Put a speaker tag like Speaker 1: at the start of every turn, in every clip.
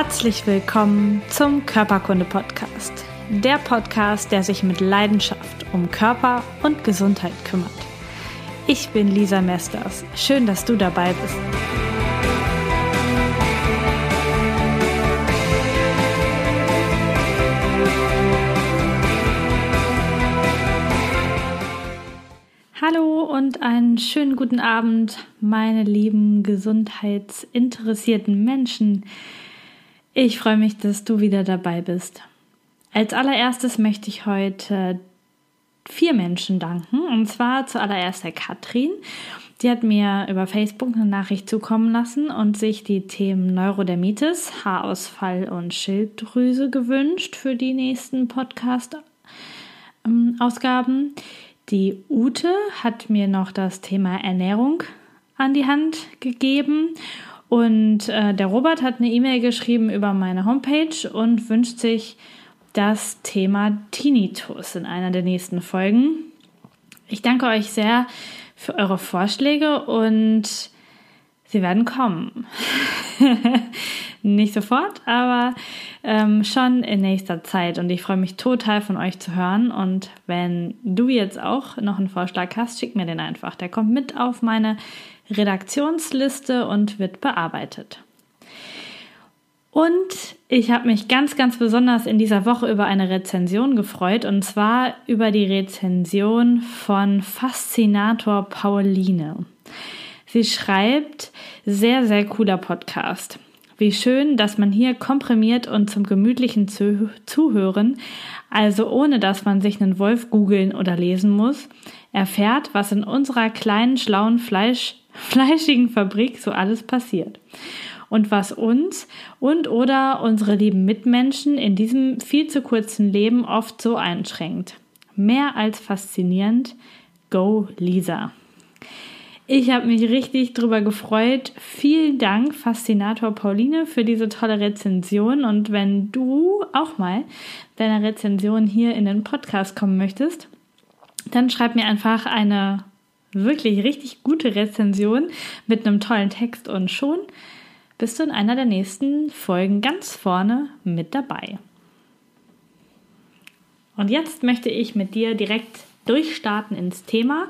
Speaker 1: Herzlich willkommen zum Körperkunde-Podcast. Der Podcast, der sich mit Leidenschaft um Körper und Gesundheit kümmert. Ich bin Lisa Mesters. Schön, dass du dabei bist. Hallo und einen schönen guten Abend, meine lieben gesundheitsinteressierten Menschen. Ich freue mich, dass du wieder dabei bist. Als allererstes möchte ich heute vier Menschen danken. Und zwar zuallererst der Katrin. Die hat mir über Facebook eine Nachricht zukommen lassen und sich die Themen Neurodermitis, Haarausfall und Schilddrüse gewünscht für die nächsten Podcast-Ausgaben. Die Ute hat mir noch das Thema Ernährung an die Hand gegeben und äh, der Robert hat eine E-Mail geschrieben über meine Homepage und wünscht sich das Thema Tinnitus in einer der nächsten Folgen. Ich danke euch sehr für eure Vorschläge und sie werden kommen. Nicht sofort, aber ähm, schon in nächster Zeit. Und ich freue mich total von euch zu hören. Und wenn du jetzt auch noch einen Vorschlag hast, schick mir den einfach. Der kommt mit auf meine Redaktionsliste und wird bearbeitet. Und ich habe mich ganz, ganz besonders in dieser Woche über eine Rezension gefreut, und zwar über die Rezension von Faszinator Pauline. Sie schreibt, sehr, sehr cooler Podcast. Wie schön, dass man hier komprimiert und zum gemütlichen Zuhören, also ohne dass man sich einen Wolf googeln oder lesen muss, erfährt, was in unserer kleinen, schlauen, Fleisch, fleischigen Fabrik so alles passiert. Und was uns und oder unsere lieben Mitmenschen in diesem viel zu kurzen Leben oft so einschränkt. Mehr als faszinierend. Go Lisa. Ich habe mich richtig drüber gefreut. Vielen Dank, Faszinator Pauline, für diese tolle Rezension. Und wenn du auch mal deine Rezension hier in den Podcast kommen möchtest, dann schreib mir einfach eine wirklich richtig gute Rezension mit einem tollen Text und schon bist du in einer der nächsten Folgen ganz vorne mit dabei. Und jetzt möchte ich mit dir direkt durchstarten ins Thema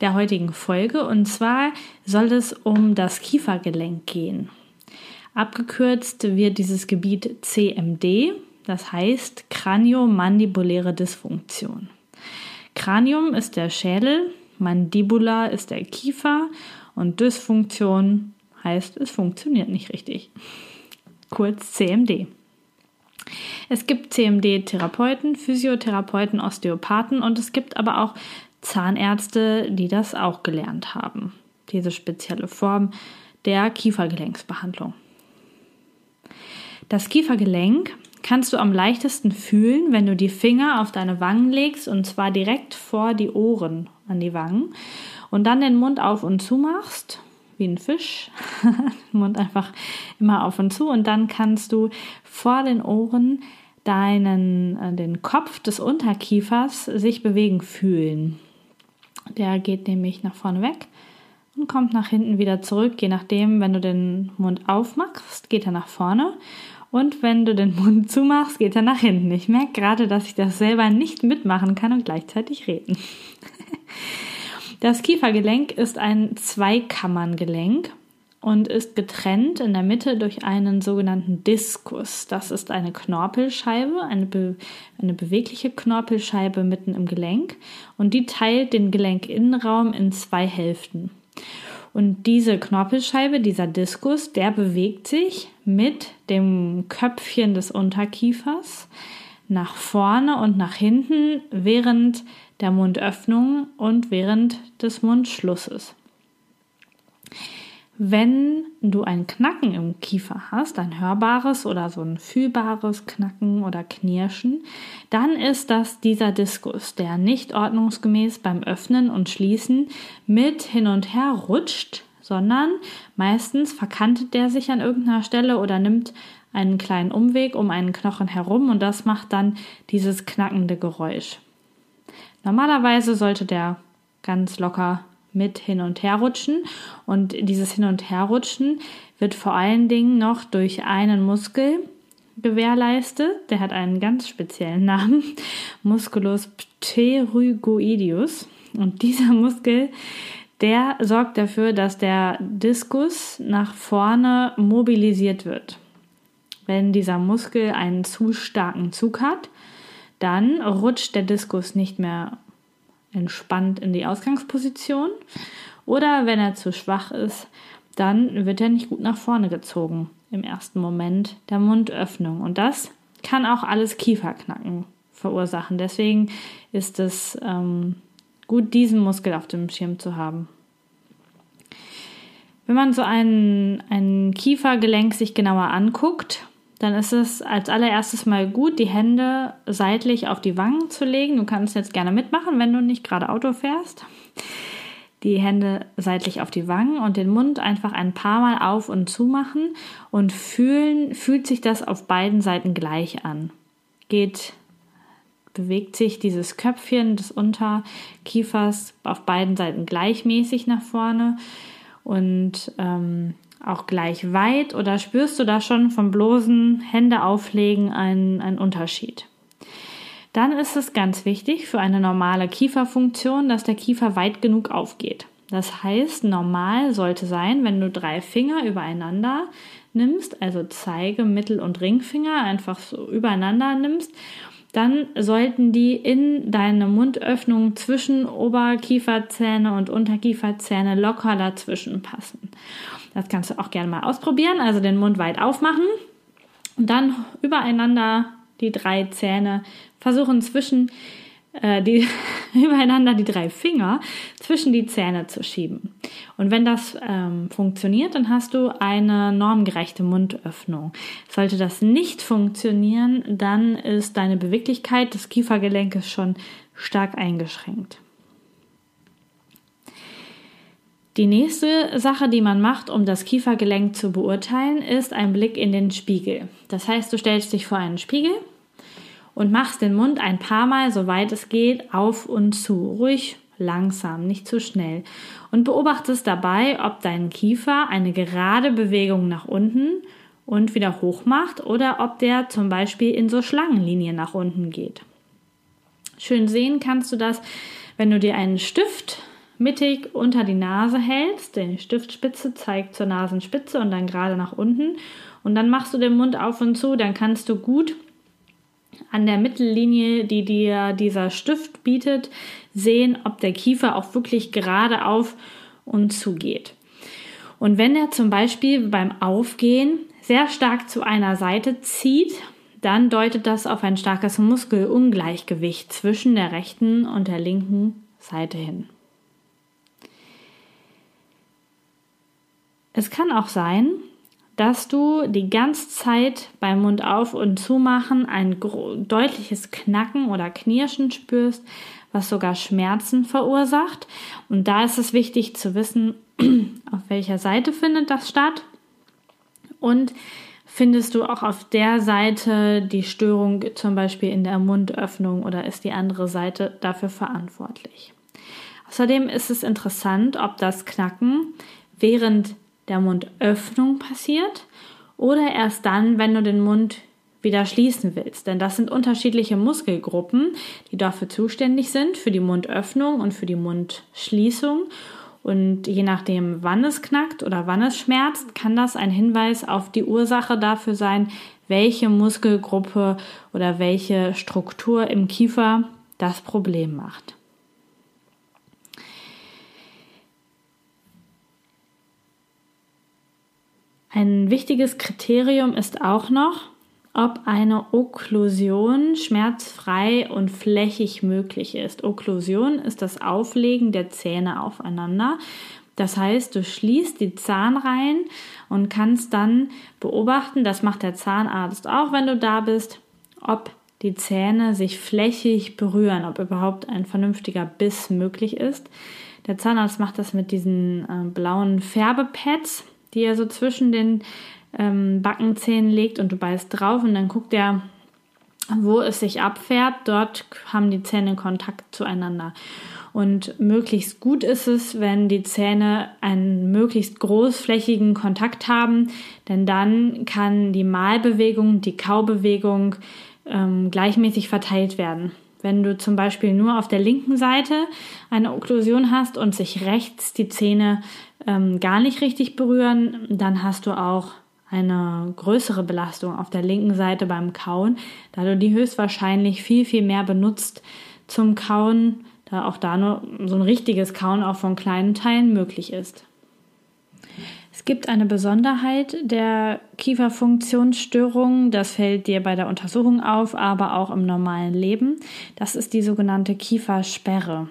Speaker 1: der heutigen Folge. Und zwar soll es um das Kiefergelenk gehen. Abgekürzt wird dieses Gebiet CMD, das heißt Kraniomandibuläre Dysfunktion. Kranium ist der Schädel, Mandibula ist der Kiefer und Dysfunktion heißt, es funktioniert nicht richtig. Kurz CMD. Es gibt CMD-Therapeuten, Physiotherapeuten, Osteopathen und es gibt aber auch Zahnärzte, die das auch gelernt haben. Diese spezielle Form der Kiefergelenksbehandlung. Das Kiefergelenk kannst du am leichtesten fühlen, wenn du die Finger auf deine Wangen legst und zwar direkt vor die Ohren an die Wangen und dann den Mund auf und zu machst, wie ein Fisch, Mund einfach immer auf und zu und dann kannst du vor den Ohren deinen äh, den Kopf des Unterkiefers sich bewegen fühlen. Der geht nämlich nach vorne weg und kommt nach hinten wieder zurück. Je nachdem, wenn du den Mund aufmachst, geht er nach vorne. Und wenn du den Mund zumachst, geht er nach hinten. Ich merke gerade, dass ich das selber nicht mitmachen kann und gleichzeitig reden. Das Kiefergelenk ist ein Zweikammergelenk und ist getrennt in der Mitte durch einen sogenannten Diskus. Das ist eine Knorpelscheibe, eine, be eine bewegliche Knorpelscheibe mitten im Gelenk und die teilt den Gelenkinnenraum in zwei Hälften. Und diese Knorpelscheibe, dieser Diskus, der bewegt sich mit dem Köpfchen des Unterkiefers nach vorne und nach hinten während der Mundöffnung und während des Mundschlusses. Wenn du ein Knacken im Kiefer hast, ein hörbares oder so ein fühlbares Knacken oder Knirschen, dann ist das dieser Diskus, der nicht ordnungsgemäß beim Öffnen und Schließen mit hin und her rutscht, sondern meistens verkantet der sich an irgendeiner Stelle oder nimmt einen kleinen Umweg um einen Knochen herum und das macht dann dieses knackende Geräusch. Normalerweise sollte der ganz locker mit Hin- und Herrutschen. Und dieses Hin- und Herrutschen wird vor allen Dingen noch durch einen Muskel gewährleistet. Der hat einen ganz speziellen Namen, Musculus pterygoideus. Und dieser Muskel, der sorgt dafür, dass der Diskus nach vorne mobilisiert wird. Wenn dieser Muskel einen zu starken Zug hat, dann rutscht der Diskus nicht mehr entspannt in die Ausgangsposition. Oder wenn er zu schwach ist, dann wird er nicht gut nach vorne gezogen im ersten Moment der Mundöffnung. Und das kann auch alles Kieferknacken verursachen. Deswegen ist es ähm, gut, diesen Muskel auf dem Schirm zu haben. Wenn man so ein, ein Kiefergelenk sich genauer anguckt, dann ist es als allererstes mal gut, die Hände seitlich auf die Wangen zu legen. Du kannst jetzt gerne mitmachen, wenn du nicht gerade Auto fährst. Die Hände seitlich auf die Wangen und den Mund einfach ein paar Mal auf und zu machen und fühlen, fühlt sich das auf beiden Seiten gleich an. Geht, bewegt sich dieses Köpfchen des Unterkiefers auf beiden Seiten gleichmäßig nach vorne und ähm, auch gleich weit oder spürst du da schon vom bloßen Hände auflegen einen, einen Unterschied? Dann ist es ganz wichtig für eine normale Kieferfunktion, dass der Kiefer weit genug aufgeht. Das heißt, normal sollte sein, wenn du drei Finger übereinander nimmst, also Zeige, Mittel- und Ringfinger einfach so übereinander nimmst, dann sollten die in deine Mundöffnung zwischen Oberkieferzähne und Unterkieferzähne locker dazwischen passen. Das kannst du auch gerne mal ausprobieren. Also den Mund weit aufmachen und dann übereinander die drei Zähne versuchen zwischen äh, die übereinander die drei Finger zwischen die Zähne zu schieben. Und wenn das ähm, funktioniert, dann hast du eine normgerechte Mundöffnung. Sollte das nicht funktionieren, dann ist deine Beweglichkeit des Kiefergelenkes schon stark eingeschränkt. Die nächste Sache, die man macht, um das Kiefergelenk zu beurteilen, ist ein Blick in den Spiegel. Das heißt, du stellst dich vor einen Spiegel und machst den Mund ein paar Mal, soweit es geht, auf und zu. Ruhig, langsam, nicht zu schnell. Und beobachtest dabei, ob dein Kiefer eine gerade Bewegung nach unten und wieder hoch macht oder ob der zum Beispiel in so Schlangenlinien nach unten geht. Schön sehen kannst du das, wenn du dir einen Stift mittig unter die Nase hältst, die Stiftspitze zeigt zur Nasenspitze und dann gerade nach unten. Und dann machst du den Mund auf und zu, dann kannst du gut an der Mittellinie, die dir dieser Stift bietet, sehen, ob der Kiefer auch wirklich gerade auf und zu geht. Und wenn er zum Beispiel beim Aufgehen sehr stark zu einer Seite zieht, dann deutet das auf ein starkes Muskelungleichgewicht zwischen der rechten und der linken Seite hin. Es kann auch sein, dass du die ganze Zeit beim Mund auf und zumachen ein deutliches Knacken oder Knirschen spürst, was sogar Schmerzen verursacht. Und da ist es wichtig zu wissen, auf welcher Seite findet das statt und findest du auch auf der Seite die Störung zum Beispiel in der Mundöffnung oder ist die andere Seite dafür verantwortlich. Außerdem ist es interessant, ob das Knacken während der Mundöffnung passiert oder erst dann, wenn du den Mund wieder schließen willst. Denn das sind unterschiedliche Muskelgruppen, die dafür zuständig sind, für die Mundöffnung und für die Mundschließung. Und je nachdem, wann es knackt oder wann es schmerzt, kann das ein Hinweis auf die Ursache dafür sein, welche Muskelgruppe oder welche Struktur im Kiefer das Problem macht. Ein wichtiges Kriterium ist auch noch, ob eine Okklusion schmerzfrei und flächig möglich ist. Okklusion ist das Auflegen der Zähne aufeinander. Das heißt, du schließt die Zahnreihen und kannst dann beobachten, das macht der Zahnarzt auch, wenn du da bist, ob die Zähne sich flächig berühren, ob überhaupt ein vernünftiger Biss möglich ist. Der Zahnarzt macht das mit diesen äh, blauen Färbepads die er so zwischen den ähm, Backenzähnen legt und du beißt drauf und dann guckt er, wo es sich abfärbt. Dort haben die Zähne Kontakt zueinander. Und möglichst gut ist es, wenn die Zähne einen möglichst großflächigen Kontakt haben, denn dann kann die Malbewegung, die Kaubewegung ähm, gleichmäßig verteilt werden. Wenn du zum Beispiel nur auf der linken Seite eine Okklusion hast und sich rechts die Zähne ähm, gar nicht richtig berühren, dann hast du auch eine größere Belastung auf der linken Seite beim Kauen, da du die höchstwahrscheinlich viel, viel mehr benutzt zum Kauen, da auch da nur so ein richtiges Kauen auch von kleinen Teilen möglich ist. Es gibt eine Besonderheit der Kieferfunktionsstörung, das fällt dir bei der Untersuchung auf, aber auch im normalen Leben. Das ist die sogenannte Kiefersperre.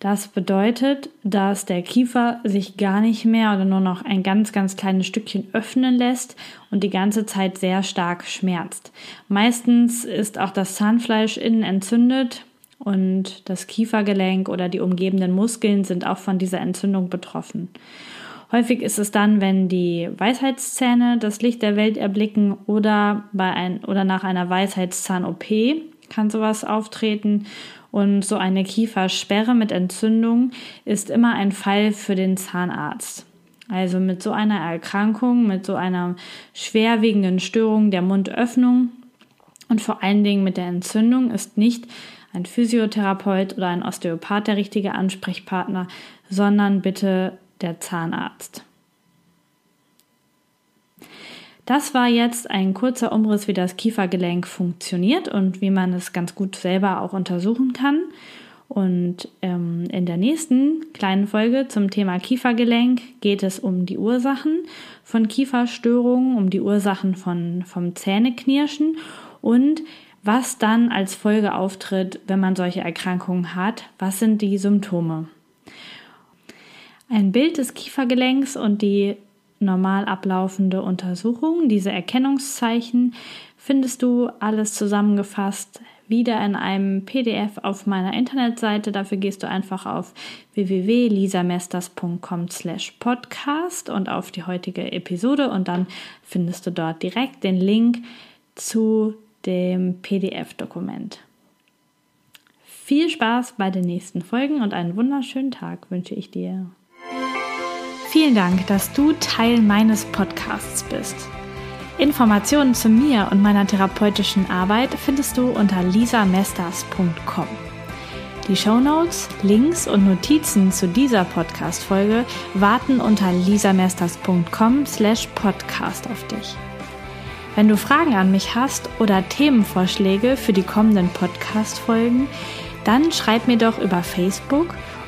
Speaker 1: Das bedeutet, dass der Kiefer sich gar nicht mehr oder nur noch ein ganz, ganz kleines Stückchen öffnen lässt und die ganze Zeit sehr stark schmerzt. Meistens ist auch das Zahnfleisch innen entzündet und das Kiefergelenk oder die umgebenden Muskeln sind auch von dieser Entzündung betroffen. Häufig ist es dann, wenn die Weisheitszähne das Licht der Welt erblicken oder bei ein, oder nach einer Weisheitszahn-OP kann sowas auftreten. Und so eine Kiefersperre mit Entzündung ist immer ein Fall für den Zahnarzt. Also mit so einer Erkrankung, mit so einer schwerwiegenden Störung der Mundöffnung und vor allen Dingen mit der Entzündung ist nicht ein Physiotherapeut oder ein Osteopath der richtige Ansprechpartner, sondern bitte der Zahnarzt. Das war jetzt ein kurzer Umriss, wie das Kiefergelenk funktioniert und wie man es ganz gut selber auch untersuchen kann. Und ähm, in der nächsten kleinen Folge zum Thema Kiefergelenk geht es um die Ursachen von Kieferstörungen, um die Ursachen von, vom Zähneknirschen und was dann als Folge auftritt, wenn man solche Erkrankungen hat. Was sind die Symptome? Ein Bild des Kiefergelenks und die normal ablaufende Untersuchung, diese Erkennungszeichen, findest du alles zusammengefasst wieder in einem PDF auf meiner Internetseite. Dafür gehst du einfach auf www.lisamesters.com/podcast und auf die heutige Episode und dann findest du dort direkt den Link zu dem PDF-Dokument. Viel Spaß bei den nächsten Folgen und einen wunderschönen Tag wünsche ich dir. Vielen Dank, dass du Teil meines Podcasts bist. Informationen zu mir und meiner therapeutischen Arbeit findest du unter lisamesters.com. Die Shownotes, Links und Notizen zu dieser Podcast-Folge warten unter lisamesters.com slash podcast auf dich. Wenn du Fragen an mich hast oder Themenvorschläge für die kommenden Podcast-Folgen, dann schreib mir doch über Facebook –